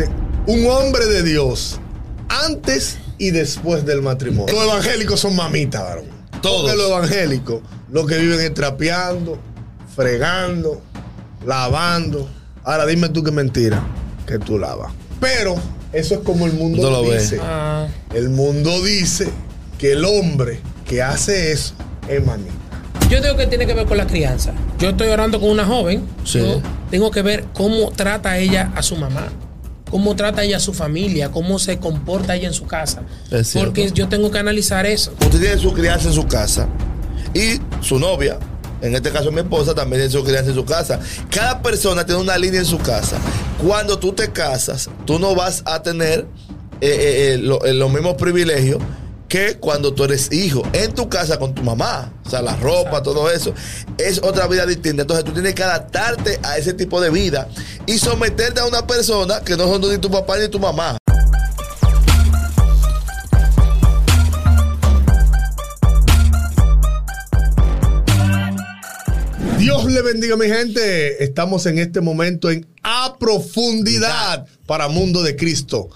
dice un hombre de Dios antes y después del matrimonio. Los evangélicos son mamitas, varón. Todos. Porque los evangélicos, los que viven es trapeando, fregando, lavando. Ahora dime tú qué mentira que tú lavas. Pero eso es como el mundo No lo dice. Ah, El mundo dice que el hombre que hace eso es mamita. yo digo que tiene que ver con la crianza. Yo estoy orando con una joven. Sí. Yo tengo que ver cómo trata ella a su mamá. Cómo trata ella a su familia, cómo se comporta ella en su casa. Porque yo tengo que analizar eso. Usted tiene su crianza en su casa y su novia, en este caso mi esposa, también tiene su crianza en su casa. Cada persona tiene una línea en su casa. Cuando tú te casas, tú no vas a tener eh, eh, eh, lo- eh, los mismos privilegios que cuando tú eres hijo en tu casa con tu mamá. O sea, la ropa, todo eso. Es otra vida distinta. Entonces tú tienes que adaptarte a ese tipo de vida y someterte a una persona que no son ni tu papá ni tu mamá. Dios le bendiga, mi gente. Estamos en este momento en A Profundidad para Mundo de Cristo.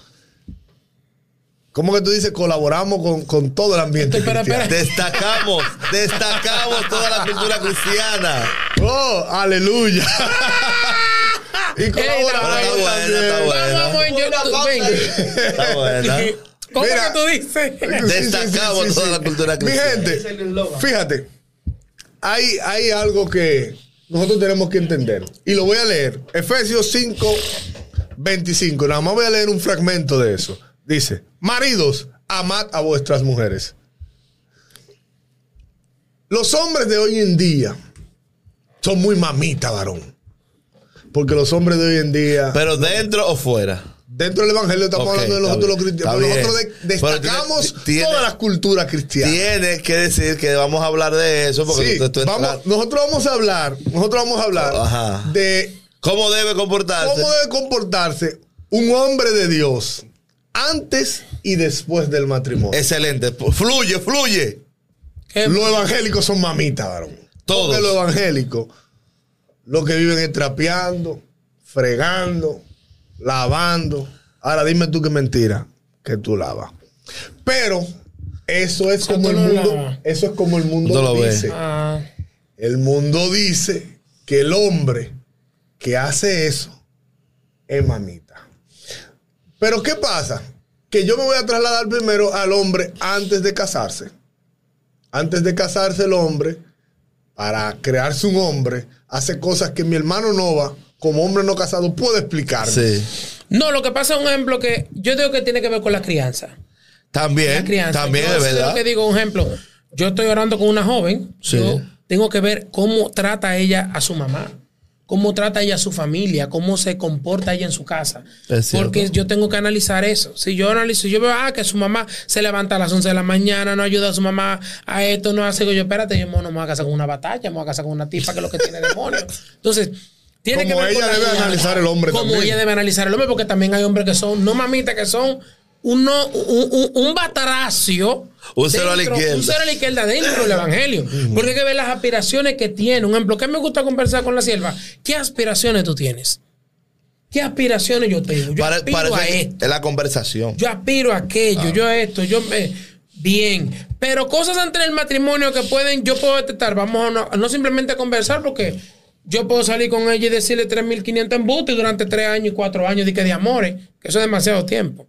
¿Cómo que tú dices? Colaboramos con, con todo el ambiente. Espera, espera. Destacamos, destacamos toda la cultura cristiana. Oh, aleluya. y colaboramos está buena, está también. buena. Venga. Está buena. ¿Cómo Mira. que tú dices? Destacamos toda la cultura Mi cristiana. gente, fíjate, hay, hay algo que nosotros tenemos que entender. Y lo voy a leer. Efesios 5, 25. Nada más voy a leer un fragmento de eso. Dice, maridos, amad a vuestras mujeres. Los hombres de hoy en día son muy mamita, varón. Porque los hombres de hoy en día... Pero dentro o fuera. Dentro del evangelio estamos hablando de nosotros los cristianos. Nosotros de- destacamos tiene- tiene- todas las culturas cristianas. Tiene que decir que vamos a hablar de eso porque Sí, tú- tú vamos- entras- nosotros vamos a hablar, nosotros vamos a hablar Ajá. de ¿Cómo debe comportarse? cómo debe comportarse un hombre de Dios antes y después del matrimonio. Excelente. Fluye, fluye. ¿Qué? Los evangélicos son mamitas, varón. Todos. Porque los evangélicos, los que viven es trapeando, fregando, lavando. Ahora dime tú qué mentira que tú lavas. Pero eso es como el mundo, eso es como el mundo No lo dice. Ah, El mundo dice que el hombre que hace eso es mamita. Pero ¿qué pasa? Que yo me voy a trasladar primero al hombre antes de casarse. Antes de casarse el hombre, para crearse un hombre, hace cosas que mi hermano Nova, como hombre no casado, puede explicarme. Sí. No, lo que pasa es un ejemplo que yo digo que tiene que ver con la crianza. También, La crianza. también Yo es verdad. lo que digo, un ejemplo. Yo estoy orando con una joven. Sí. Yo tengo que ver cómo trata ella a su mamá. Cómo trata ella a su familia, cómo se comporta ella en su casa. Porque yo tengo que analizar eso. Si yo analizo, yo veo ah, que su mamá se levanta a las 11 de la mañana, no ayuda a su mamá a esto, no hace yo, espérate, yo no me voy a casar con una batalla, me voy a casar con una tipa que es lo que tiene demonios. Entonces, tiene Como que ver ella la debe analizar el hombre Como también. ella debe analizar el hombre, porque también hay hombres que son, no mamitas, que son uno, un, un, un bataracio. Un cero a la izquierda. Un cero a la izquierda dentro del evangelio. Porque hay que ver las aspiraciones que tiene. Un ejemplo, ¿qué me gusta conversar con la sierva? ¿Qué aspiraciones tú tienes? ¿Qué aspiraciones yo tengo? Yo Pare- aspiro a esto. es la conversación. Yo aspiro a aquello, yo a esto, yo me. Bien. Pero cosas entre el matrimonio que pueden, yo puedo detectar. Vamos a no, no simplemente a conversar porque yo puedo salir con ella y decirle 3.500 embustes durante 3 años y 4 años de, que de amores, que eso es demasiado tiempo.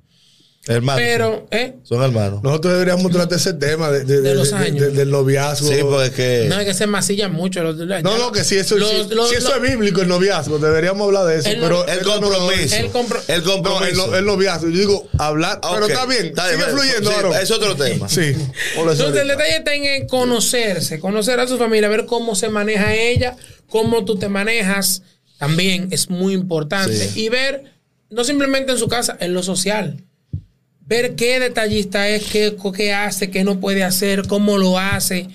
Hermanos. Pero, ¿eh? Son hermanos. Nosotros deberíamos tratar ese tema de, de- De los años. de- del noviazgo. Sí, porque es que. No hay que se masilla mucho. los- No, no, que si eso, los- si- los- si eso los- es bíblico, el noviazgo, deberíamos hablar de eso. El- pero el compromiso. El compro- compromiso. no- el noviazgo. Yo digo, hablar. Ah, Pero está bien, Está sigue bien, fluyendo, sí. Es otro tema. Sí. Entonces el detalle está en conocerse, conocer a su familia, ver cómo se maneja ella, cómo tú te manejas, también es muy importante. Sí. Y ver, no simplemente en su casa, en lo social. Ver qué detallista es, qué, qué hace, qué no puede hacer, cómo lo hace.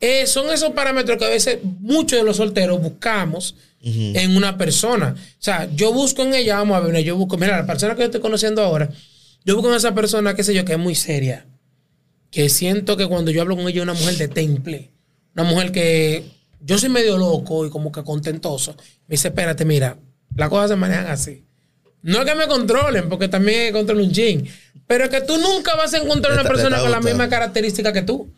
Eh, son esos parámetros que a veces muchos de los solteros buscamos en una persona. O sea, yo busco en ella, vamos a ver, yo busco, mira, la persona que yo estoy conociendo ahora, yo busco en esa persona, qué sé yo, que es muy seria que siento que cuando yo hablo con ella es una mujer de temple, una mujer que yo soy medio loco y como que contentoso. Me dice, espérate, mira, las cosas se manejan así. No es que me controlen, porque también controlar un chin. Pero es que tú nunca vas a encontrar una persona con la misma característica que tú.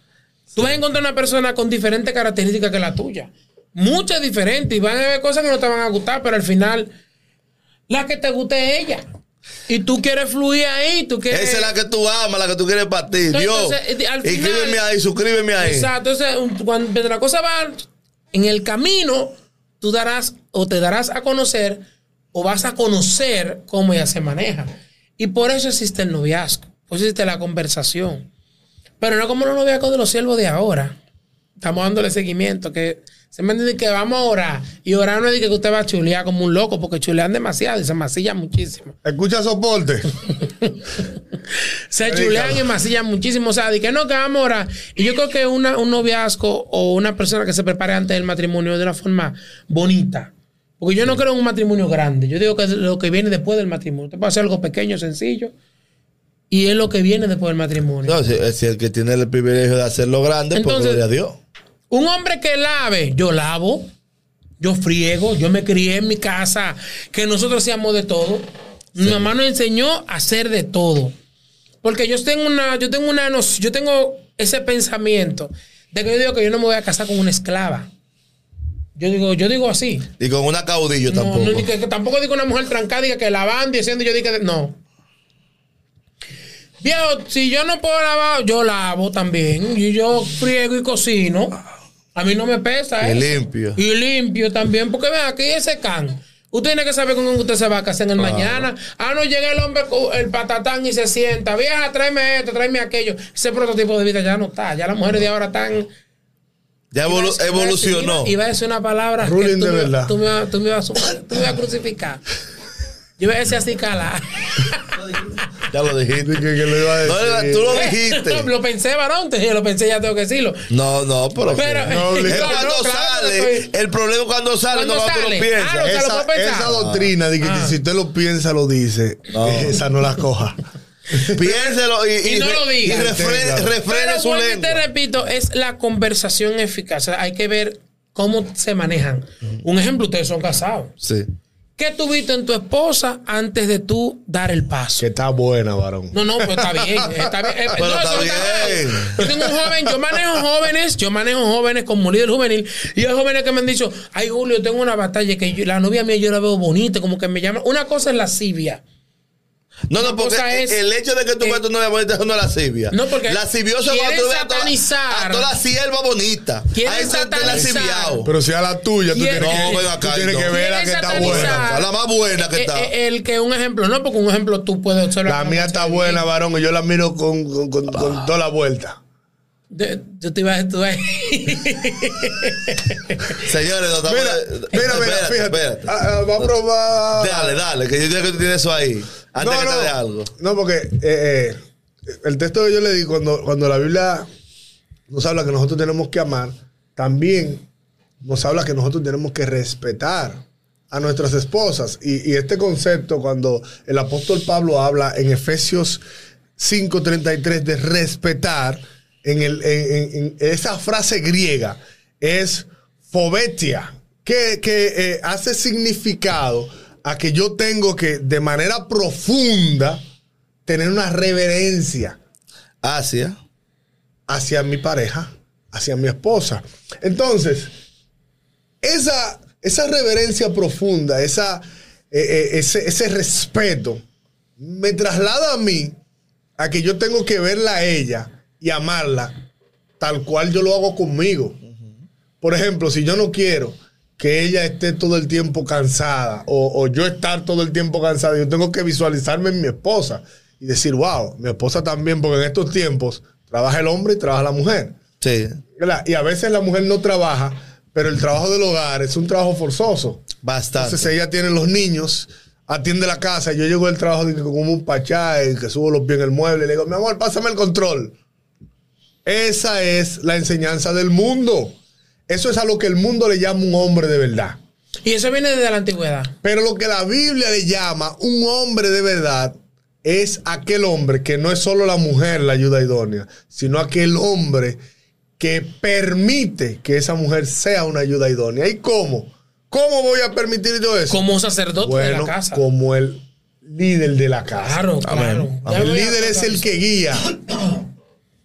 Tú vas a encontrar una persona con diferentes características que la tuya. Muchas diferentes. Y van a haber cosas que no te van a gustar, pero al final, la que te guste es ella. Y tú quieres fluir ahí, tú quieres. Esa es la que tú amas, la que tú quieres para ti. Entonces, Dios. eh, al final- ahí, suscríbeme ahí. Exacto. Entonces, cuando la cosa va en el camino, tú darás o te darás a conocer o vas a conocer cómo ella se maneja. Y por eso existe el noviazgo. Por eso existe la conversación. Pero no como los noviazgos de los siervos de ahora. Estamos dándole seguimiento. Que se me entiende que vamos a orar. Y orar no es de que usted va a chulear como un loco, porque chulean demasiado y se masillan muchísimo. Escucha soporte. Se chulean y masillan muchísimo. O sea, de que no, que vamos a orar. Y yo creo que una, un noviazgo o una persona que se prepare antes del matrimonio de una forma bonita. Porque yo no creo en un matrimonio grande. Yo digo que es lo que viene después del matrimonio. Usted puede hacer algo pequeño, sencillo. Y es lo que viene después del matrimonio. No, si, si el que tiene el privilegio de hacerlo grande, pues Entonces- gloria a Dios. Un hombre que lave, yo lavo, yo friego, yo me crié en mi casa, que nosotros hacíamos de todo. Mi mamá nos enseñó a hacer de todo. Porque yo tengo una, yo tengo una, yo tengo ese pensamiento de que yo digo que yo no me voy a casar con una esclava. Yo digo, yo digo así. Y con una caudillo No, tampoco. no, que, que tampoco digo una mujer trancada diga que lavando y haciendo, yo digo que no. Viejo, si yo no puedo lavar, yo lavo también. Y yo friego y cocino. A mí no me pesa, Y ¿eh? limpio. Y limpio también. Porque vean, aquí ese can. Usted tiene que saber con quién usted se va a casar en el mañana. Ah, no llega el hombre con el patatán y se sienta. Vieja, tráeme esto, tráeme aquello. Ese prototipo de vida ya no está. Ya las mujeres de ahora están. Ya evolu- Iba evolucionó. Iba, iba a decir una palabra. que Ruling tú de me- verdad. Tú me, vas- tú me vas a sumar- tú me vas a crucificar. Yo iba a decir así, cala. Ya lo dijiste. Dije que lo iba a decir. No, tú lo dijiste. lo pensé, varón. te- Lo pensé, ya tengo que decirlo. No, no, pero. Pero- No, es obligado. cuando No, claro, sale. estoy- El problema es cuando sale, Cuando no cuando tú sale. lo piensas. Ah, no, Esa, esa doctrina de que Ah. si usted lo piensa, lo dice, No. esa no la coja. Piénselo y, Y no re- lo diga. y refrene Pero su y lengua. te repito, es la conversación eficaz. O sea, hay que ver cómo se manejan. Un ejemplo, ustedes son casados. Sí. ¿Qué tuviste en tu esposa antes de tú dar el paso? Que está buena, varón. No, no, pues está bien. Está bien. Eh, Pero no, está bien. Yo tengo un joven, yo manejo jóvenes, yo manejo jóvenes como líder juvenil. Y hay jóvenes que me han dicho, ay Julio, tengo una batalla que yo- la novia mía yo la veo bonita, como que me llama. Una cosa es lascivia. No, no, Una porque es el hecho de que tú veas tu novia bonita es lascivia. No, porque Lascivioso es cuando tú veas a toda, a toda la sierva bonita. A eso es satanizar. lasciviado. Pero si a la tuya, tú ¿Quién- tienes No, que, acá, tú tienes no. que ver a Quieren que está buena. A la más buena que Eh, está. eh, el que un ejemplo, no, porque un ejemplo tú puedes observar. La mía está buena, varón, y yo la miro con, con, con- con toda la vuelta. De- Yo te iba a tú Señores, no estamos. Mira, mira, mira, fíjate. espérate. Ah, ah, va a probar. Dale, dale, que yo creo que tú tienes eso ahí. Antes no, que no, te dé algo. No, porque eh, eh, el texto que yo le di, cuando, cuando la Biblia nos habla que nosotros tenemos que amar, también nos habla que nosotros tenemos que respetar a nuestras esposas. Y, y este concepto, cuando el apóstol Pablo habla en Efesios 5:33 de respetar, en, el, en, en- en esa frase griega es fobetia, que, que, eh, hace significado a que yo tengo que de manera profunda tener una reverencia Asia. hacia mi pareja, hacia mi esposa. Entonces, esa, esa reverencia profunda, esa, eh, eh, ese, ese respeto, me traslada a mí a que yo tengo que verla a ella y amarla tal cual yo lo hago conmigo. Por ejemplo, si yo no quiero que ella esté todo el tiempo cansada o, o yo estar todo el tiempo cansado, yo tengo que visualizarme en mi esposa y decir, wow, mi esposa también, porque en estos tiempos trabaja el hombre y trabaja la mujer. Sí. ¿verdad? Y a veces la mujer no trabaja, pero el trabajo del hogar es un trabajo forzoso. Bastante. Entonces ella tiene los niños, atiende la casa. Yo llego del trabajo como un pachá, y que subo los pies en el mueble. y Le digo, mi amor, pásame el control. Esa es la enseñanza del mundo. Eso es a lo que el mundo le llama un hombre de verdad. Y eso viene desde la antigüedad. Pero lo que la Biblia le llama un hombre de verdad es aquel hombre que no es solo la mujer la ayuda idónea, sino aquel hombre que permite que esa mujer sea una ayuda idónea. ¿Y cómo? ¿Cómo voy a permitir yo eso? Como sacerdote de la casa. como el líder de la casa. Claro, claro. El líder es el que guía.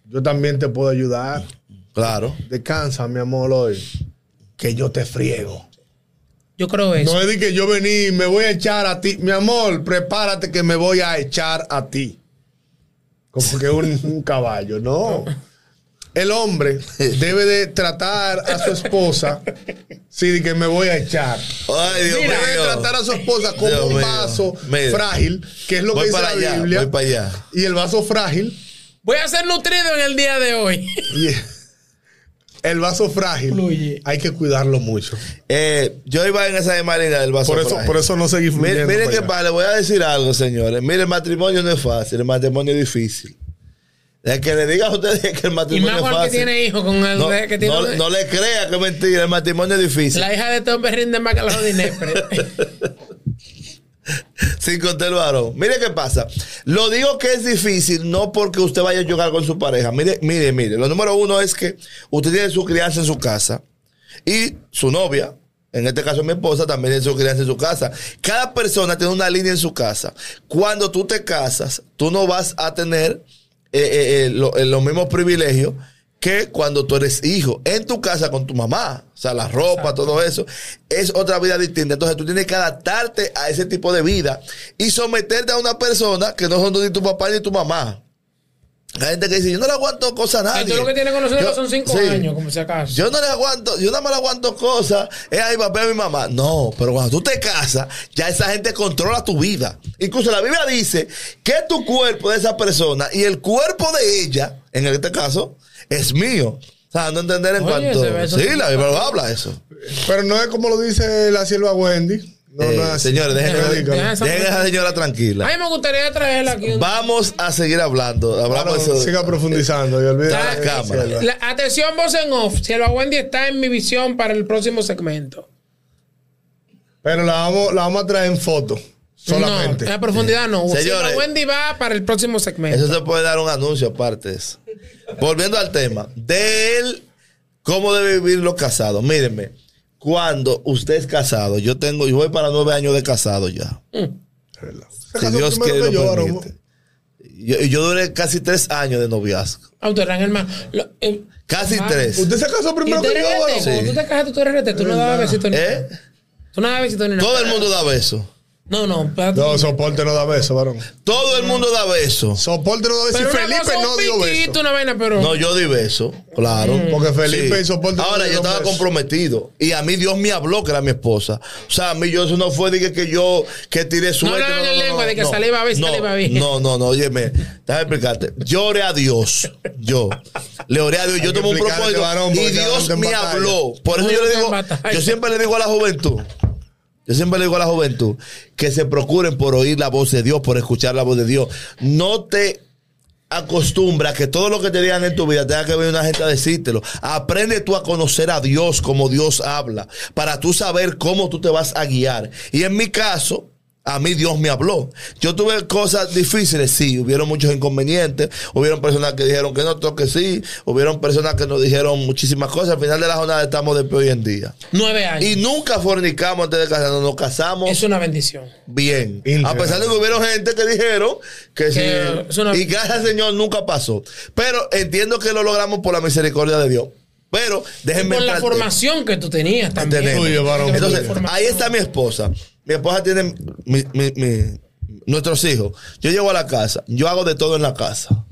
Yo también te puedo ayudar. Claro. Descansa, mi amor, hoy. Que yo te friego. Yo creo eso. No es de que yo vení y me voy a echar a ti. Mi amor, prepárate que me voy a echar a ti. Como que un, un caballo, no. El hombre debe de tratar a su esposa. Sí, de que me voy a echar. Ay, Dios Debe de mío. tratar a su esposa como Dios un vaso Mira. frágil, que es lo Voy que dice para la allá, Biblia. voy para allá. Y el vaso frágil, Voy a ser nutrido en el día de hoy. y el vaso frágil, Fluye. hay que cuidarlo mucho. Eh, yo iba en esa misma línea del vaso. Por eso, frágil. por eso no seguí Miren, fluyendo. miren para qué allá. pasa, le voy a decir algo, señores. Miren, el matrimonio no es fácil, el matrimonio es difícil. El que le diga a ustedes que el Y matrimonio más es Juan que tiene hijos con el no, que tiene no- no le crea que es mentira, el matrimonio es difícil. la hija de Tom rinde más que Inespre. Sin contar el varón. Mire qué pasa. Lo digo que es difícil no porque usted vaya a jugar con su pareja. Mire, mire, mire. Lo número uno es que usted tiene su crianza en su casa y su novia, en este caso mi esposa, también tiene su crianza en su casa. Cada persona tiene una línea en su casa. Cuando tú te casas, tú no vas a tener eh, eh, eh, lo- los mismos privilegios que cuando tú eres hijo. En tu casa con tu mamá. O sea, la ropa, todo eso. Es otra vida distinta. Entonces tú tienes que adaptarte a ese tipo de vida y someterte a una persona que no son ni tu papá ni tu mamá. Hay gente que dice, yo no le aguanto cosas a nadie. Lo que tienes con nosotros Yo- son cinco sí. años, como si acaso. Yo no le aguanto, yo nada más le aguanto cosas. Es a mi papá y a mi mamá. No, pero cuando tú te casas, ya esa gente controla tu vida. Incluso la Biblia dice que tu cuerpo de esa persona y el cuerpo de ella, en este caso, es mío. O sea, no entender en Oye, cuanto. Sí, la Biblia lo habla eso. Pero no es como lo dice la sierva Wendy. No, Eh, no señores, dejen, a esa señora tranquila. A mí me gustaría traerla aquí. un- Vamos a seguir hablando. Hablamos Bueno, de eso. siga profundizando y la cámara. sierva. La- atención, voz en off. Si el Wendy está en mi visión para el próximo segmento. Pero la vamos, la vamos a traer en foto. Solamente. No, a profundidad no. Señores. Wendy va para el próximo segmento. Eso se puede dar un anuncio aparte de eso. Volviendo al tema de él, cómo debe vivir los casados. Mírenme, cuando usted es casado, yo tengo, yo voy para nueve años de casado ya. Se Si Dios quiere lo yo, permite. Yo, yo duré casi tres años de noviazgo. Ma- lo- eh, Casi tres. Usted se casó ¿Y primero que yo. Sí. Tú te casaste, tú eres rete. Tú no dabas besitos ni ¿Eh? nada. Tú no dabas besitos ni nada. Todo el mundo da besos. No, no. espérate. No, soporte no da beso, varón. Todo el mundo da besos. Soporte no da beso. Pero Y Felipe no dio beso. una vaina, pero. No, yo di besos, claro. Porque Felipe y Soporte no Ahora, yo estaba beso. comprometido. Y a mí Dios me habló que era mi esposa. O sea, a mí yo eso no fue de que, que yo que tiré suerte. lengua de que saliva no, saliva bien. No, no, no, óyeme. Déjame explicarte. Yo oré a Dios. Yo. Le oré a Dios. Yo que tomé un explicarle, propósito. varón, y Dios me batalla. habló. Por eso yo le digo. Yo siempre le digo a la juventud. Yo siempre le digo a la juventud que se procuren por oír la voz de Dios, por escuchar la voz de Dios. No te acostumbra que todo lo que te digan en tu vida tenga que venir una gente a decírtelo. Aprende tú a conocer a Dios como Dios habla, para tú saber cómo tú te vas a guiar. Y en mi caso, a mí Dios me habló. Yo tuve cosas difíciles, sí, hubieron muchos inconvenientes, hubieron personas que dijeron que no, otros que sí, hubieron personas que nos dijeron muchísimas cosas. Al final de la jornada estamos de pie hoy en día. Nueve años. Y nunca fornicamos antes de casarnos, nos casamos es una bendición. bien. A pesar de que hubieron gente que dijeron que, sí. una- Y gracias al Señor nunca pasó. Pero entiendo que lo logramos por la misericordia de Dios. Pero déjenme Por la formación que tú tenías también. Entonces, formación. ahí está mi esposa. Mi esposa tiene mi- mi- mi- nuestros hijos. Yo llego a la casa. Yo hago de todo en la casa.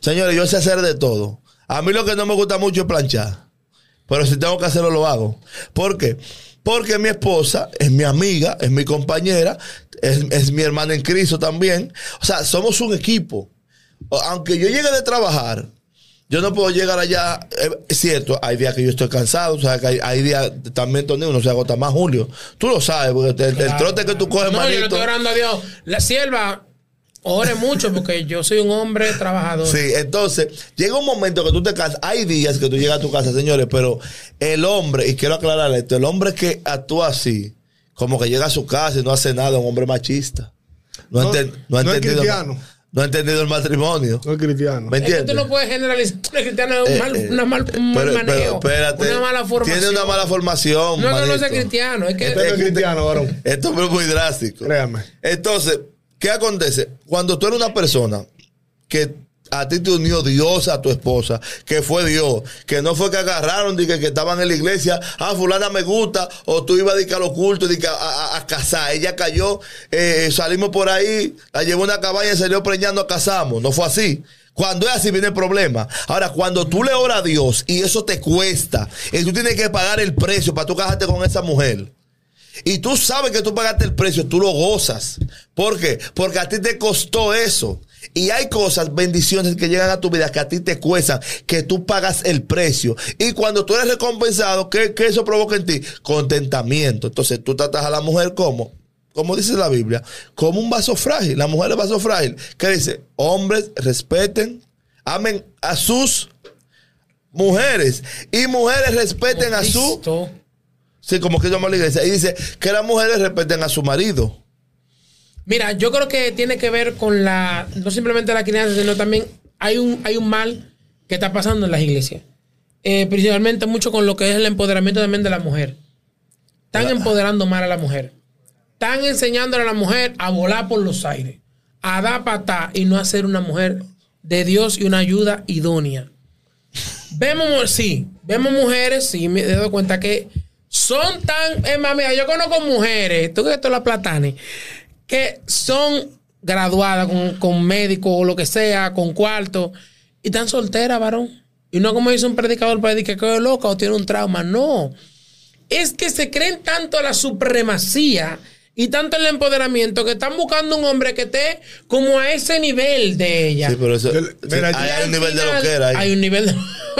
Señores, yo sé hacer de todo. A mí lo que no me gusta mucho es planchar. Pero si tengo que hacerlo, lo hago. ¿Por qué? Porque mi esposa es mi amiga, es mi compañera, es, es mi hermana en Cristo también. O sea, somos un equipo. Aunque yo llegue de trabajar, yo no puedo llegar allá. eh, Es cierto, hay días que yo estoy cansado, o sea, que hay, hay días también donde uno se agota más, Julio. Tú lo sabes, porque el, trote que tú coges, No, yo le manito. estoy orando a Dios. La sierva, ore mucho porque yo soy un hombre trabajador. Sí, entonces llega un momento que tú te cansas. Hay días que tú llegas a tu casa, señores, pero el hombre, y quiero aclarar esto, el hombre que actúa así, como que llega a su casa y no hace nada, es un hombre machista. No, ha No, enten- no no es entendido, cristiano. No ha entendido el matrimonio. No es cristiano. ¿Me Es que tú entiendes? no puedes generalizar. Tú eres cristiano, es un Eh, mal, eh, una mal, un mal pero- manejo. pero espérate, una mala formación. Tiene una mala formación. No, no, no es manito. cristiano. Es que Usted no es cristiano, varón. Esto es muy drástico. Créame. Entonces, ¿Qué acontece? Cuando tú eres una persona que a ti te unió Dios a tu esposa, que fue Dios, que no fue que agarraron de que, que estaban en la iglesia, ah, fulana me gusta, o tú ibas a de que a, a- casar, ella cayó, eh, salimos por ahí, la llevó a una cabaña y salió preñando, casamos, no fue así. Cuando es así viene el problema. Ahora, cuando tú le oras a Dios y eso te cuesta, y tú tienes que pagar el precio para tú casarte con esa mujer, y tú sabes que tú pagaste el precio, tú lo gozas. ¿Por qué? Porque a ti te costó eso. Y hay cosas, bendiciones que llegan a tu vida que a ti te cuestan, que tú pagas el precio. Y cuando tú eres recompensado, ¿qué, qué eso provoca en ti? Contentamiento. Entonces tú tratas a la mujer como, como dice la Biblia, como un vaso frágil. La mujer es vaso frágil. ¿Qué dice? Hombres respeten, amen a sus mujeres. Y mujeres respeten a su. Sí, como que llama la iglesia. Y dice que las mujeres respeten a su marido. Mira, yo creo que tiene que ver con la, no simplemente la crianza, sino también hay un, hay un mal que está pasando en las iglesias. Eh, principalmente mucho con lo que es el empoderamiento también de la mujer. Están empoderando mal a la mujer. Están enseñándole a la mujer a volar por los aires, a dar patá y no a ser una mujer de Dios y una ayuda idónea. Vemos, sí, vemos mujeres, sí, me he dado cuenta que son tan. Es más, mira, yo conozco mujeres, tú que esto la platanes, que son graduadas con, con médico o lo que sea, con cuarto, y están solteras, varón. Y no como dice un predicador para decir que quedó loca o tiene un trauma. No. Es que se creen tanto la supremacía y tanto el empoderamiento que están buscando un hombre que esté como a ese nivel de ella. Sí, pero eso. Yo- sí, mira, hay, un nivel de lo que era. Hay un nivel de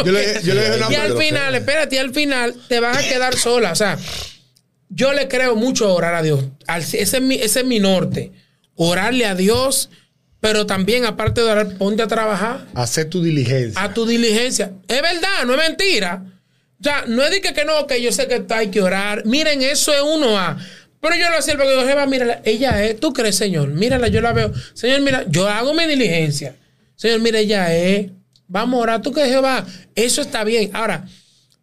Yo le, yo le dije una y al final, espérate, y al final te vas a quedar sola. O sea, yo le creo mucho orar a Dios. Ese, es mi, ese es mi norte. Orarle a Dios, pero también, aparte de orar, ponte a trabajar hacer tu diligencia. a tu diligencia. Es verdad, no es mentira. O sea, no es de que, que no, que yo sé que hay que orar. Miren, eso es uno a. Pero yo lo hacía porque yo, Jeva, mírala, ella es, tú crees, Señor, mírala, yo la veo. Señor, mira, yo hago mi diligencia. Señor, mira, ella es. Vamos a orar, tú que Jehová, eso está bien. Ahora,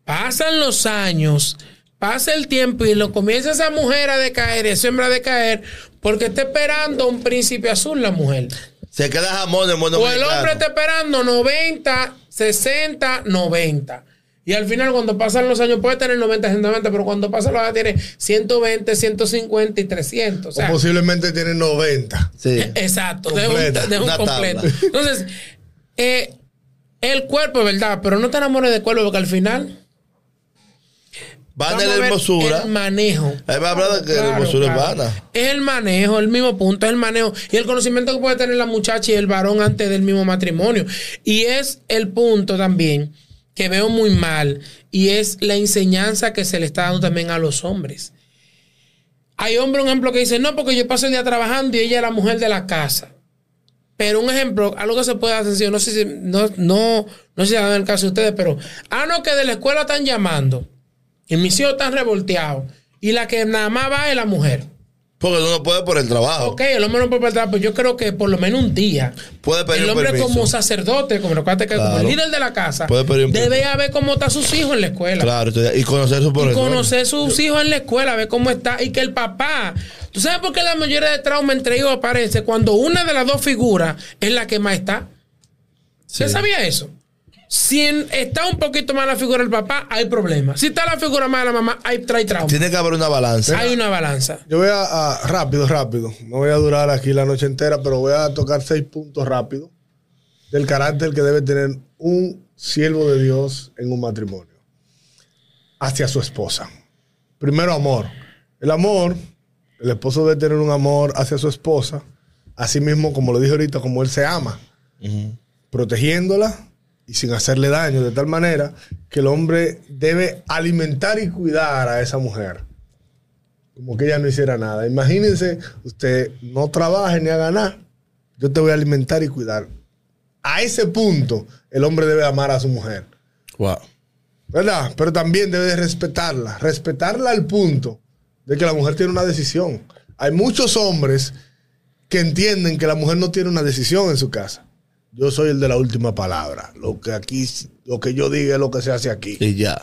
pasan los años, pasa el tiempo y lo comienza esa mujer a decaer, esa hembra a decaer, porque está esperando un príncipe azul la mujer. Se queda jamón en buen O el hombre está esperando 90, 60, 90. Y al final, cuando pasan los años, puede tener 90, 190, pero cuando pasa los años, tiene 120, 150 y 300. O o sea, posiblemente tiene 90. Sí. exacto, de un, Completa, de un completo. tabla. Entonces, eh, el cuerpo es verdad, pero no te enamores del cuerpo porque al final. Van vamos en a la hermosura. El manejo. Ahí va a hablar de que la hermosura es vana. Es el manejo, el mismo punto, es el manejo. Y el conocimiento que puede tener la muchacha y el varón antes del mismo matrimonio. Y es el punto también que veo muy mal. Y es la enseñanza que se le está dando también a los hombres. Hay hombres, un ejemplo, que dicen, no, porque yo paso el día trabajando y ella es la mujer de la casa. Pero un ejemplo, algo que se puede hacer sencillo, no sé si, no, no, no sé si en el caso de ustedes, pero, ah, no, que de la escuela están llamando. Y mis hijos están revolteados. Y la que nada más va es la mujer. Porque uno no puede por el trabajo. Ok, el hombre no puede perder, pero yo creo que por lo menos un día. Puede pedir el un hombre permiso. como sacerdote, como, que como Claro. el líder de la casa, Puede pedir un debe a ver cómo están sus hijos en la escuela. Claro, y conocer su Y conocer sus hijos en la escuela, ver cómo está. Y que el papá. ¿Tú sabes por qué la mayoría de trauma entre hijos aparece? Cuando una de las dos figuras es la que más está. ¿Usted sabía eso? Si en- está un poquito más la figura del papá, hay problema. Si está la figura más de la mamá, hay trae trauma. Tiene que haber una balanza. Hay una balanza. Yo voy a, a- rápido, rápido. No voy a durar aquí la noche entera, pero voy a tocar seis puntos rápidos del carácter que debe tener un siervo de Dios en un matrimonio hacia su esposa. Primero, amor. El amor, el esposo debe tener un amor hacia su esposa, así mismo, como lo dije ahorita, como él se ama, protegiéndola y sin hacerle daño, de tal manera que el hombre debe alimentar y cuidar a esa mujer como que ella no hiciera nada. Imagínense, usted no trabaje ni haga nada. Yo te voy a alimentar y cuidar. A ese punto, el hombre debe amar a su mujer. Wow. ¿Verdad? Pero también debe de respetarla. Respetarla al punto de que la mujer tiene una decisión. Hay muchos hombres que entienden que la mujer no tiene una decisión en su casa. Yo soy el de la última palabra. Lo que aquí, lo que yo diga es lo que se hace aquí. Y ya.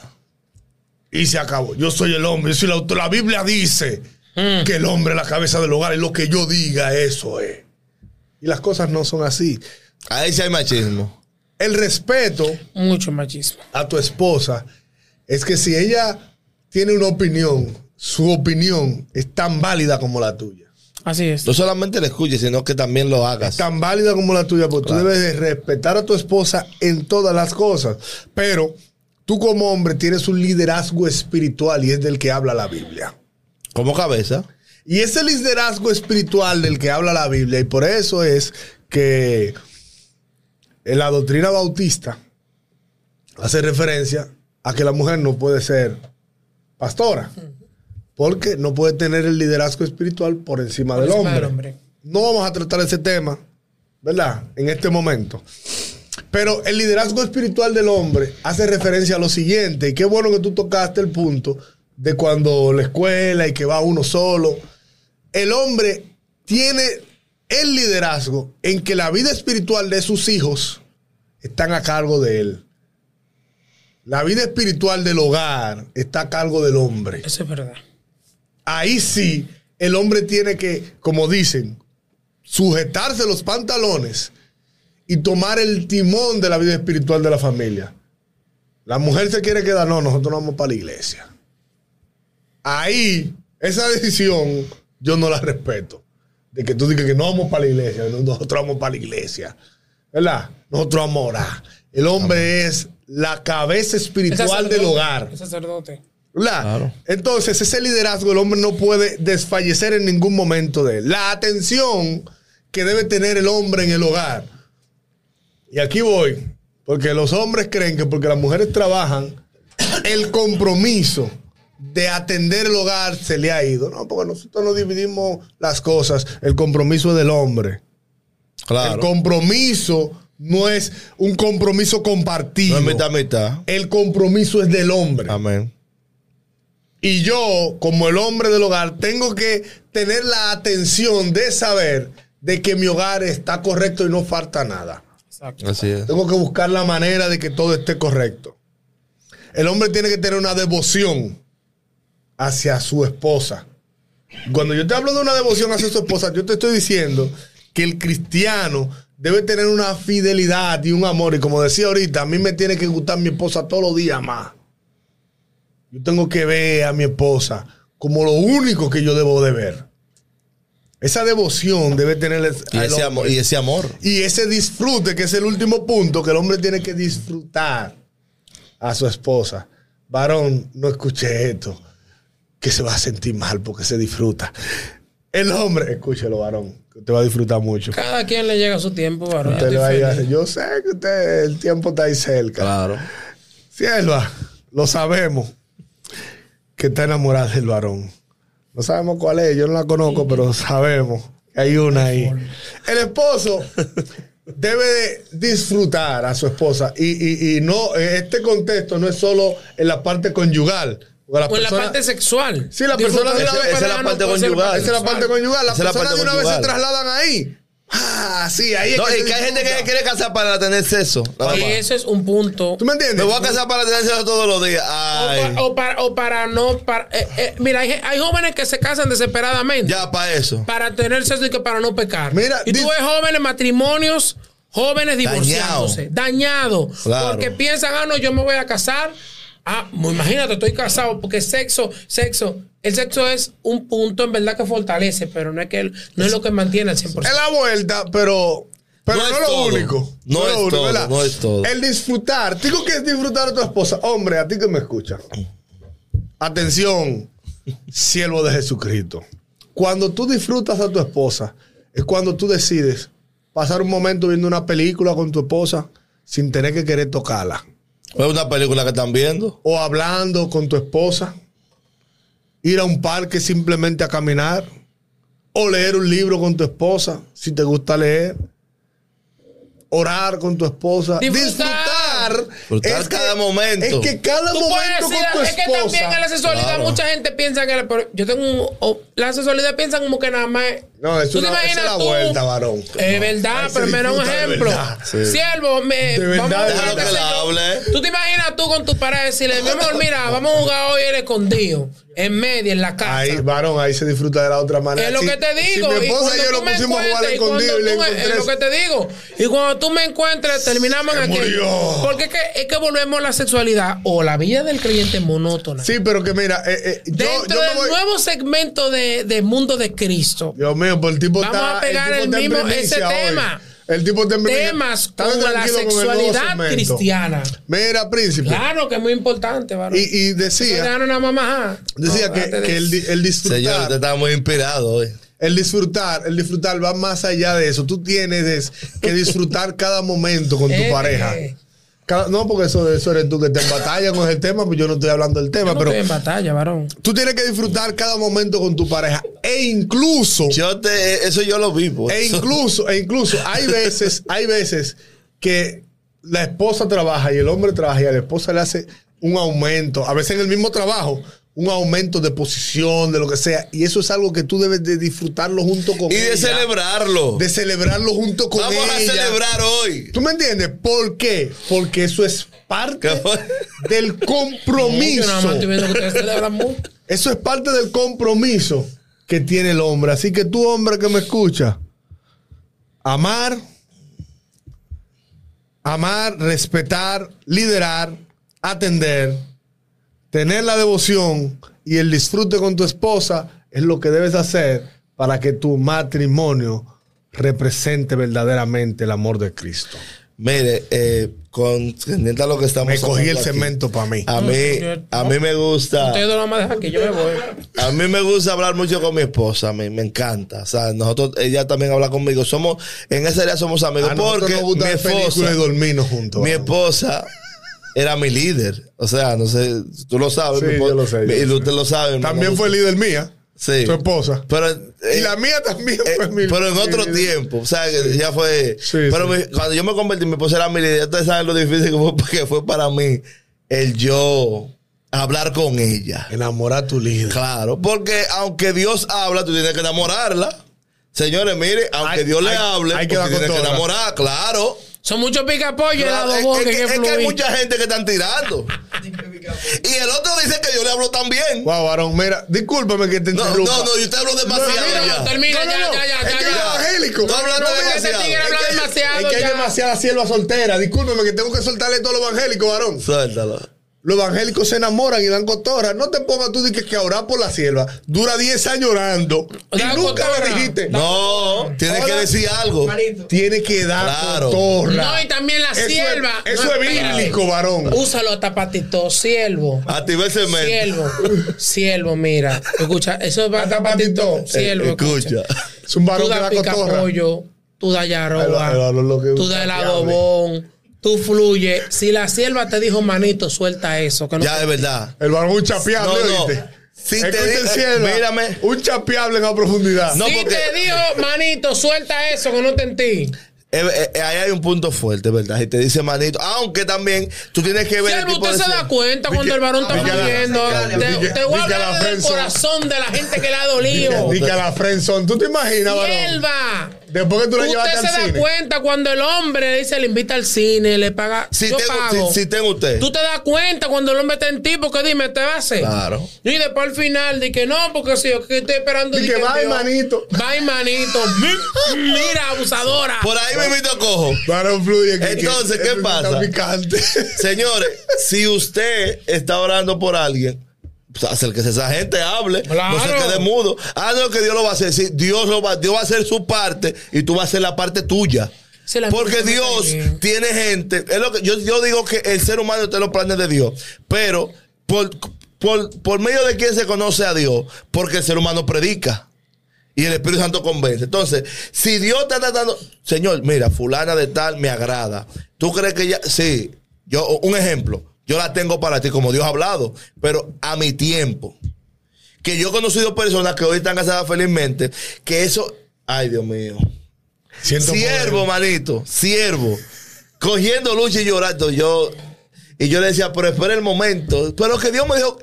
Y se acabó. Yo soy el hombre. Yo soy el autor. La Biblia dice Mm. que el hombre es la cabeza del hogar y lo que yo diga, eso es. Y las cosas no son así. Ahí sí hay machismo. El respeto Mucho machismo. a tu esposa es que si ella tiene una opinión, su opinión es tan válida como la tuya. Así es. No solamente le escuches, sino que también lo hagas. Tan válida como la tuya, porque Claro. tú debes de respetar a tu esposa en todas las cosas. Pero tú como hombre tienes un liderazgo espiritual y es del que habla la Biblia. Como cabeza. Y ese liderazgo espiritual del que habla la Biblia, y por eso es que en la doctrina bautista hace referencia a que la mujer no puede ser pastora, porque no puede tener el liderazgo espiritual por encima, Por del, encima hombre. del hombre. No vamos a tratar ese tema, ¿verdad? En este momento. Pero el liderazgo espiritual del hombre hace referencia a lo siguiente, y qué bueno que tú tocaste el punto de cuando la escuela y que va uno solo. El hombre tiene el liderazgo en que la vida espiritual de sus hijos están a cargo de él. La vida espiritual del hogar está a cargo del hombre Eso es verdad. Ahí sí el hombre tiene que, como dicen, sujetarse los pantalones y tomar el timón de la vida espiritual de la familia. La mujer se quiere quedar, no, nosotros no vamos para la iglesia. Ahí, esa decisión yo no la respeto. De que tú digas que no vamos para la iglesia, no, nosotros vamos para la iglesia. ¿Verdad? Nosotros vamos a orar. El hombre es la cabeza espiritual del hogar. El sacerdote. Entonces, ese liderazgo el hombre no puede desfallecer en ningún momento de él. La atención que debe tener el hombre en el hogar. Y aquí voy, porque los hombres creen que porque las mujeres trabajan, el compromiso de atender el hogar se le ha ido. No, porque nosotros no dividimos las cosas. El compromiso es del hombre. El Claro. compromiso no es un compromiso compartido. No es mitad, mitad. El compromiso es del hombre. Amén. Y yo, como el hombre del hogar, tengo que tener la atención de saber de que mi hogar está correcto y no falta nada. Exacto. Así es. Tengo que buscar la manera de que todo esté correcto. El hombre tiene que tener una devoción hacia su esposa. Cuando yo te hablo de una devoción hacia su esposa, yo te estoy diciendo que el cristiano debe tener una fidelidad y un amor. Y como decía ahorita, a mí me tiene que gustar mi esposa todos los días más. Yo tengo que ver a mi esposa como lo único que yo debo de ver. Esa devoción debe tener el- Y ese, amor, y ese amor. Y ese disfrute, que es el último punto, que el hombre tiene que disfrutar a su esposa. Varón, no escuche esto, que se va a sentir mal porque se disfruta. El hombre, escúchelo, varón, que usted va a disfrutar mucho. Cada quien le llega su tiempo, varón. Usted le va a ir a- Diferente. yo sé que usted, el tiempo está ahí cerca. Claro. Sierva, lo sabemos que está enamorada del varón. No sabemos cuál es, yo no la conozco, pero sabemos que hay una ahí. El esposo debe de disfrutar a su esposa y, y- y no, este contexto no es solo en la parte conyugal. porque O en la parte sexual. Sí, la persona de una Disfrutar vez- de esa es la parte conyugal. esa es la parte conyugal. Las personas de una vez se trasladan ahí. Ah, sí, ahí es No, que y que hay gente que quiere casar para tener sexo. Y eso es un punto. ¿Tú me entiendes? Me voy a casar para tener sexo todos los días. O, Ay. pa- o para, o para no. Para, eh, eh, mira, hay, hay jóvenes que se casan desesperadamente Ya para eso. para tener sexo y que para no pecar. Mira, y tú ves jóvenes matrimonios, jóvenes divorciándose, dañados, Claro. porque piensan, ah, no, yo me voy a casar. Ah, pues imagínate, estoy casado, porque sexo, sexo, el sexo es un punto en verdad que fortalece, pero no es que no es lo que mantiene al 100%. Es la vuelta, pero, pero No no, es lo todo. único. No es lo único, todo, ¿verdad? no es todo. El disfrutar. Digo que es disfrutar a tu esposa. Hombre, a ti que me escucha. Atención, siervo de Jesucristo. Cuando tú disfrutas a tu esposa, es cuando tú decides pasar un momento viendo una película con tu esposa sin tener que querer tocarla. Es una película que están viendo. O hablando con tu esposa. Ir a un parque simplemente a caminar. O leer un libro con tu esposa, si te gusta leer. Orar con tu esposa. Disfrutar. Disfrutar. Disfrutar cada momento. Es que cada Tú puedes momento decir, con tu es que también en la sexualidad Claro. mucha gente piensa que pero yo tengo un, o- la sexualidad piensan como que nada más es- No, es ¿Tú te una, esa es la tú? vuelta, varón. Es verdad, pero mira un disfruta de ejemplo. verdad. Sí. Siervo, me, De verdad, vamos a déjalo jugar, que la hable. Tú te imaginas tú con tu pareja decirle, mi amor, mira, vamos a jugar hoy el escondido. En media, en la casa. Ahí, varón, ahí se disfruta de la otra manera. Es lo que te digo. Si mi y esposa y yo me pusimos a jugar escondido y le encontré. Es lo que te digo. Y cuando tú me encuentres, terminamos en Se aquello. murió. Porque es que, es que volvemos a la sexualidad o la vida del creyente monótona. Sí, pero que mira, eh, eh, yo, Dentro yo me del voy. nuevo segmento de, de mundo de Cristo, Dios mío, pues el tipo Vamos está. a pegar el en mismo- ese hoy. tema. El tipo temas como la sexualidad cristiana. Mira, príncipe. Claro que es muy importante, varón. Y, y decía, una mamá. decía que, que el, di- el Señor, disfrutar. usted está muy inspirado hoy. El disfrutar, el disfrutar va más allá de eso. Tú tienes es que disfrutar cada momento con tu Eh, pareja. eh. Cada- no, porque eso, eso eres tú que te en batalla con el tema, pues yo no estoy hablando del tema, Yo no pero estoy en batalla, varón. tú tienes que disfrutar cada momento con tu pareja. E incluso, Yo te, eso yo lo vivo. e incluso, e incluso, hay veces, hay veces que la esposa trabaja y el hombre trabaja y a la esposa le hace un aumento, a veces en el mismo trabajo, un aumento de posición, de lo que sea. Y eso es algo que tú debes de disfrutarlo junto con y de ella. celebrarlo. de celebrarlo junto con Vamos a ella. celebrar hoy. ¿Tú me entiendes? ¿Por qué? Porque eso es parte del compromiso. Eso es parte del compromiso que tiene el hombre. Así que tú, hombre que me escucha, amar, amar, respetar, liderar, atender, tener la devoción y el disfrute con tu esposa es lo que debes hacer para que tu matrimonio represente verdaderamente el amor de Cristo. Mire, eh, con a lo que estamos Me cogí el aquí, cemento para mí. A mí, a mí me gusta. Ustedes no que yo me voy. A mí me gusta hablar mucho con mi esposa, a mí me encanta. O sea, nosotros, ella también habla conmigo. Somos, en esa área somos amigos A nosotros porque nos gusta mi esposa, y dormirnos juntos. mi esposa era mi líder. O sea, no sé, tú lo sabes. Sí, mi esposa- yo lo sé, yo y lo usted lo sabe. mi También fue líder mía. Sí. Tu esposa. Pero, Y eh, la mía también eh, fue mi pero en mi otro tiempo, o sea, que ya fue. Sí, pero sí. mi- cuando yo me convertí, mi esposa era mi líder. Ustedes saben lo difícil que fue, que fue para mí el yo hablar con ella. Enamorar a tu líder. Claro, porque aunque Dios habla, tú tienes que enamorarla. Señores, mire, aunque Hay- Dios le hay- hable, hay que tú dar tienes que enamorar, claro. Son muchos picapollos Claro, es, que que, hay es que que hay fluir. mucha gente que están tirando. y el otro dice que yo le hablo también. Wow, varón, mira, discúlpame que te No, interrumpa. no, no, yo te hablo demasiado mira, ya. termina, No, no, ya, ya, ya, Es ya, que ya. es evangélico. Hablando No, mira, demasiado. Habla Es que- demasiado Es que hay demasiada sierva soltera. Discúlpeme que tengo que soltarle todo lo evangélico, varón. Suéltalo. Los evangélicos se enamoran y dan cotorra. No te pongas tú de que, que a orar por la sierva. Dura 10 años orando. Y nunca cotorra. le dijiste. No, tienes que decir algo. Tiene que dar Claro. cotorra. No, y también la Eso es- sierva. Eso No, es bíblico, varón. Úsalo hasta patito, siervo. Activa el. Siervo, siervo, mira. Escucha, eso es Hasta patito. Siervo, Eh, escucha. escucha. Es un Tú varón que das da cotorra. pollo, tú das yaroba, tú das el adobón, tú fluyes. Si la sierva te dijo, manito, suelta eso. Que no Ya, es verdad. El varón un chapeable, No, no. Si te digo- mírame. Un chapeable en la profundidad. No, si porque- te dijo, manito, suelta eso, que no te entí. Eh, eh, eh, ahí hay un punto fuerte, ¿verdad? Y te dice manito. Aunque también tú tienes que ver. el Siervo, usted de se ser- da cuenta cuando el varón está di Te, te voy a hablar del corazón de la gente que le ha dolido. Di que a la friendzone. ¿Tú te imaginas, varón? Hierba. Después que tú la Usted llevaste se al da cine. cuenta cuando el hombre le dice, le invita al cine, le paga. Si yo tengo, pago. si, si tengo usted. Tú te das cuenta cuando el hombre está en ti, porque dime, te va a hacer. Claro. Y después al final, di que no, porque si yo que estoy esperando. Di que Dios- manito. Bye, manito. Mi- Mira, abusadora. Por ahí me invito cojo. Varón fluye. Entonces, que- ¿qué pasa? Señores, si usted está orando por alguien, pues acérquese a esa gente, hable, Claro. no se quede mudo. Ah, no, que Dios lo va a hacer. Sí, Dios, lo va, Dios va a hacer su parte y tú vas a hacer la parte tuya. Porque Dios también. tiene gente. Es lo que, yo, yo digo que el ser humano está en los planes de Dios. Pero por, por, por medio de quién se conoce a Dios, porque el ser humano predica. Y el Espíritu Santo convence. Entonces, si Dios está tratando, Señor, mira, fulana de tal me agrada. ¿Tú crees que ya? Sí. Yo, un ejemplo, yo la tengo para ti, como Dios ha hablado, pero a mi tiempo. Que yo he conocido personas que hoy están casadas felizmente, que eso, ay Dios mío. Siento Siervo, poder. manito, siervo. Cogiendo lucha y llorando. Yo, y yo le decía, pero espera el momento. Pero que Dios me dijo,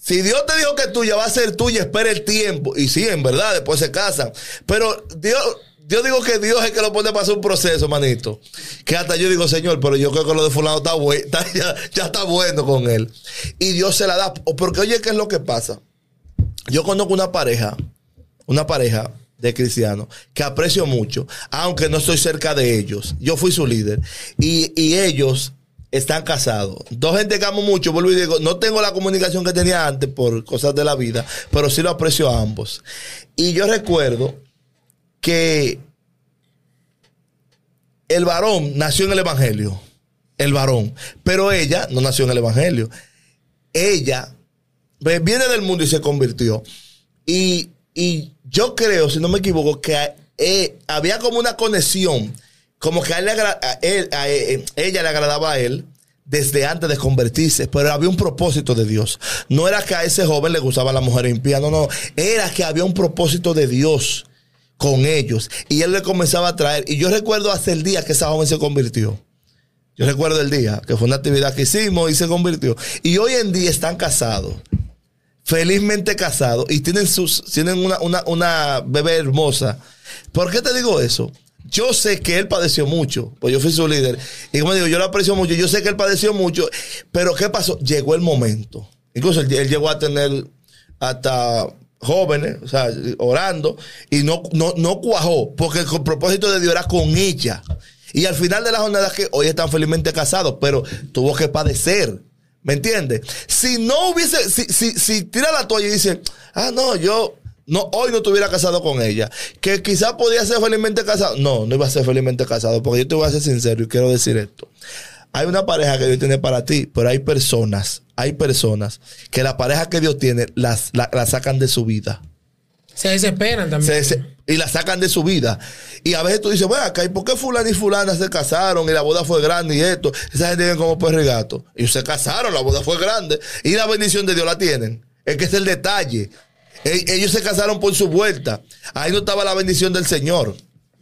si Dios te dijo que tuya va a ser tuya, espera el tiempo. Y sí, en verdad, después se casan. Pero Dios, yo digo que Dios es que lo pone para hacer un proceso, manito. Que hasta yo digo, Señor, pero yo creo que lo de fulano está bueno, ya, ya está bueno con él. Y Dios se la da. Porque oye, ¿qué es lo que pasa? yo conozco una pareja, una pareja de cristianos que aprecio mucho, aunque no estoy cerca de ellos. Yo fui su líder. Y, y ellos están casados. Dos gente que amo mucho, vuelvo y digo, no tengo la comunicación que tenía antes por cosas de la vida, pero sí lo aprecio a ambos. Y yo recuerdo que el varón nació en el Evangelio, el varón, pero ella no nació en el Evangelio. Ella pues, viene del mundo y se convirtió. Y, y yo creo, si no me equivoco, que eh, había como una conexión, como que a, él a eh, ella le agradaba a él desde antes de convertirse, pero había un propósito de Dios. No era que a ese joven le gustaba la mujer impía, no, no, era que había un propósito de Dios con ellos y él le comenzaba a traer. Y yo recuerdo hasta el día que esa joven se convirtió. Yo recuerdo el día que fue una actividad que hicimos y se convirtió. Y hoy en día están casados felizmente casados y tienen sus tienen una, una, una bebé hermosa. ¿Por qué te digo eso? Yo sé que él padeció mucho, pues yo fui su líder. Y como digo, yo lo aprecio mucho, yo sé que él padeció mucho, pero ¿qué pasó? Llegó el momento. Incluso él, él llegó a tener hasta jóvenes, o sea, orando, y no, no, no cuajó, porque el propósito de Dios era con ella. Y al final de la jornada que hoy están felizmente casados, pero tuvo que padecer. ¿Me entiendes? Si no hubiese, si, si, si tira la toalla y dice, ah, no, yo no, hoy no estuviera casado con ella, que quizás podía ser felizmente casado. No, no iba a ser felizmente casado, porque yo te voy a ser sincero y quiero decir esto. Hay una pareja que Dios tiene para ti, pero hay personas, hay personas que la pareja que Dios tiene las, la, la sacan de su vida. Se desesperan también. Se- y la sacan de su vida. Y a veces tú dices, bueno, acá, ¿y por qué fulano y fulana se casaron y la boda fue grande y esto? Esa gente viene como perro y gato. Ellos se casaron, la boda fue grande. Y la bendición de Dios la tienen. Es que es el detalle. E- Ellos se casaron por su vuelta. Ahí no estaba la bendición del Señor.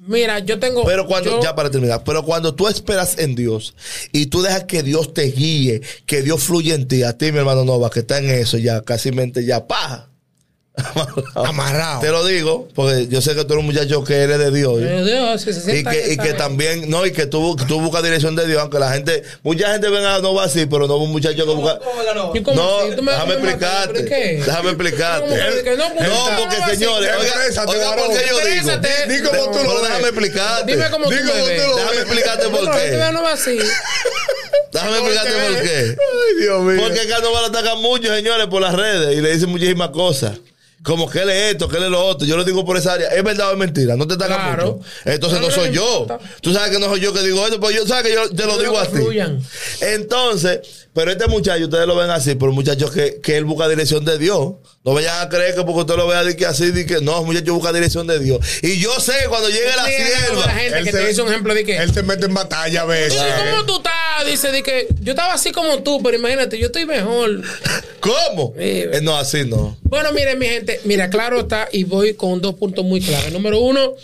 Mira, yo tengo. Pero cuando, yo- ya para terminar, pero cuando tú esperas en Dios y tú dejas que Dios te guíe, que Dios fluya en ti, a ti, mi hermano Nova, que está en eso ya, casi mente ya, paja. Amarrado. Te lo digo, porque yo sé que tú eres un muchacho que eres de Dios. Ay, Dios, si se Y sienta que, y que también, no, y que tú, tú buscas dirección de Dios, aunque la gente, mucha gente venga no va así, pero no un muchacho que busca. ¿Y cómo No, déjame explicarte. Déjame explicarte. ¿Cómo que- que no, No, ¿cómo porque señores, oiga, oiga, varón. ¿por qué yo digo? Di como tú lo déjame explicarte. Dime cómo tú lo Déjame explicarte por qué. no, no va así. Déjame explicarte por qué. Ay, Dios mío. Porque acá no van a atacar mucho, señores, por las redes y le dicen muchísimas cosas. Como que él es esto, que él es lo otro. Yo lo digo por esa área. ¿Es verdad o es mentira? No te atacan Claro. mucho. Entonces No, soy yo. Tú sabes que no soy yo que digo esto, pero yo sabes que yo te lo Yo digo así. Entonces, pero este muchacho, ustedes lo ven así, pero un muchacho que, que él busca dirección de Dios. No vayan a creer que porque usted lo vea de que así, de que no, muchacho busca dirección de Dios. Y yo sé cuando llegue la la sierva. gente Él que se- te dice un ejemplo de que. Él se mete en batalla a veces. ¿Cómo tú estás? Dice de que yo estaba así como tú, pero imagínate, yo estoy mejor. ¿Cómo? Sí. Eh, no, así no. Bueno, miren, mi gente, mira, claro está, y voy con dos puntos muy claros. Número uno,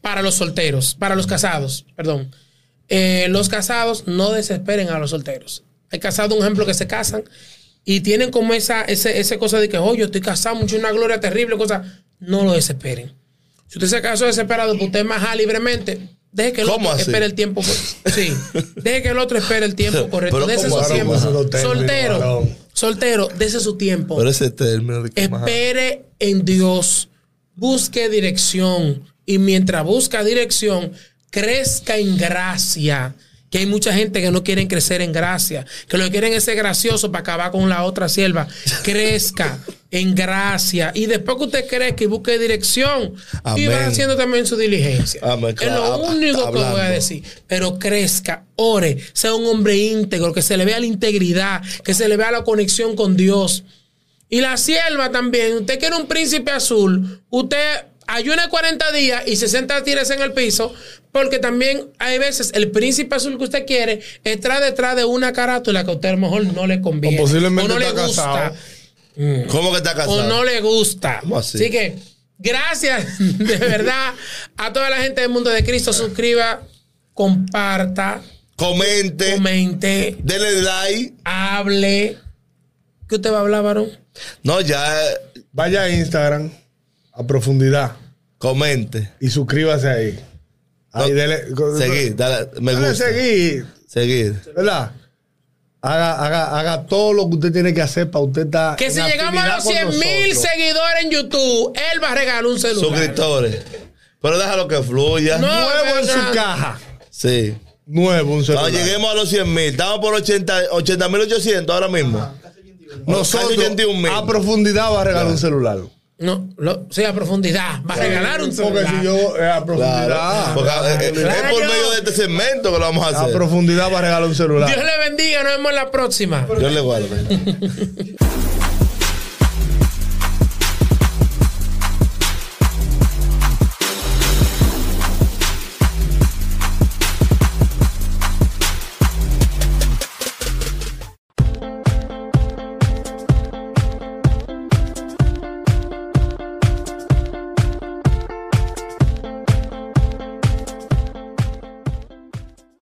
para los solteros, para los casados, perdón. Eh, los casados no desesperen a los solteros. Hay casados, un ejemplo, que se casan y tienen como esa, ese, esa cosa de que, oh, yo estoy casado, mucho una gloria terrible, cosa. No lo desesperen. Si usted se casó desesperado, pues usted maja libremente. Deje que el ¿Cómo otro así? espere el tiempo. Sí. Deje que el otro espere el tiempo correcto. Pero Dese ¿cómo su así, tiempo. Soltero. varón. Soltero, dese su tiempo. Pero ese término de que Espere en Dios, busque dirección y mientras busca dirección, crezca en gracia. Que hay mucha gente que no quieren crecer en gracia, que lo que quieren es ser gracioso para acabar con la otra sierva. Crezca en gracia y después que usted crezca y busque dirección y va haciendo también su diligencia. Amén, es lo único que voy a decir. Pero crezca, ore, sea un hombre íntegro, que se le vea la integridad, que se le vea la conexión con Dios. Y la sierva también, usted quiere un príncipe azul, usted ayuna 40 días y 60 tiras en el piso, porque también hay veces el príncipe azul que usted quiere está detrás de una carátula que a usted a lo mejor no le conviene. O posiblemente no le gusta. casado. ¿Cómo que está casado? O no le gusta. ¿Cómo así? que, gracias de verdad a toda la gente del mundo de Cristo. Suscriba, comparta, Comente, comente, denle like. hable. ¿Qué usted va a hablar, varón? No, ya Vaya a Instagram a profundidad comente. y suscríbase ahí. Ahí No, dele. Seguir, dale, me Dale gusta. seguir, Seguir. ¿verdad? Haga, haga, haga todo lo que usted tiene que hacer para usted estar. Que en si llegamos a los con 100 mil nosotros. seguidores en YouTube, él va a regalar un celular. Suscriptores. Pero déjalo que fluya. No. Nuevo en su caja. Sí. Nuevo un celular. Cuando lleguemos a los 100 mil, estamos por 80 mil 800 ahora mismo. Nosotros, Casi 81.000. a profundidad va a regalar un celular. No, lo, sí, a profundidad. Va a regalar un celular. Porque si yo eh, a profundidad. Claro. Porque eh, eh, Claro. es por medio de este segmento que lo vamos a A hacer. profundidad va a regalar un celular. Dios le bendiga, nos vemos en la próxima. Dios le guarde.